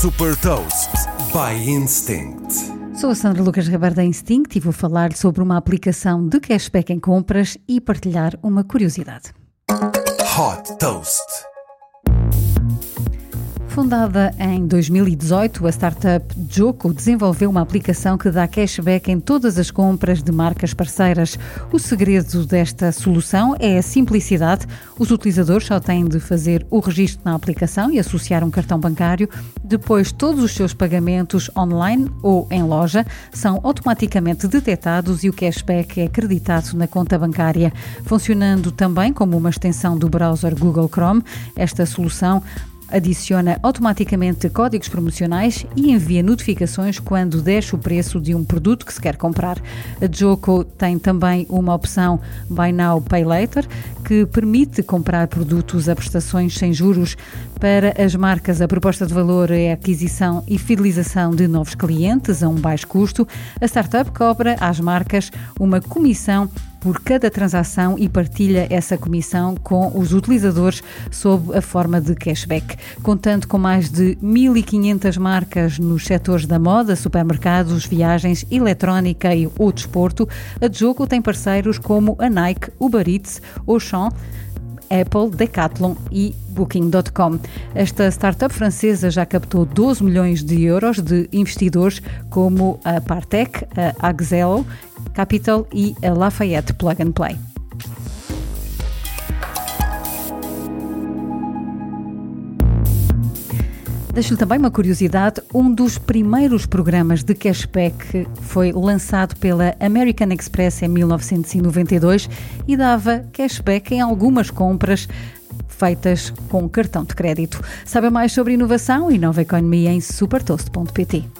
Super Toast by Instinct. Sou a Sandra Lucas Ribeiro da Instinct e vou falar sobre uma aplicação de cashback em compras e partilhar uma curiosidade. Hot Toast. Fundada em 2018, a startup Joko desenvolveu uma aplicação que dá cashback em todas as compras de marcas parceiras. O segredo desta solução é a simplicidade. Os utilizadores só têm de fazer o registro na aplicação e associar um cartão bancário. Depois, todos os seus pagamentos online ou em loja são automaticamente detectados e o cashback é acreditado na conta bancária. Funcionando também como uma extensão do browser Google Chrome, esta solução adiciona automaticamente códigos promocionais e envia notificações quando desce o preço de um produto que se quer comprar. A Joko tem também uma opção Buy Now Pay Later que permite comprar produtos a prestações sem juros. Para as marcas, a proposta de valor é a aquisição e fidelização de novos clientes a um baixo custo. A startup cobra às marcas uma comissão por cada transação e partilha essa comissão com os utilizadores sob a forma de cashback. Contando com mais de 1.500 marcas nos setores da moda, supermercados, viagens, eletrónica e o desporto, a Jogo tem parceiros como a Nike, Uber Eats, Auchan, Apple, Decathlon e Booking.com. Esta startup francesa já captou 12 milhões de euros de investidores como a Partec, a Axelo Capital e a Lafayette Plug and Play. Deixo-lhe também uma curiosidade: um dos primeiros programas de cashback foi lançado pela American Express em 1992 e dava cashback em algumas compras feitas com cartão de crédito. Sabe mais sobre inovação e nova economia em supertoast.pt.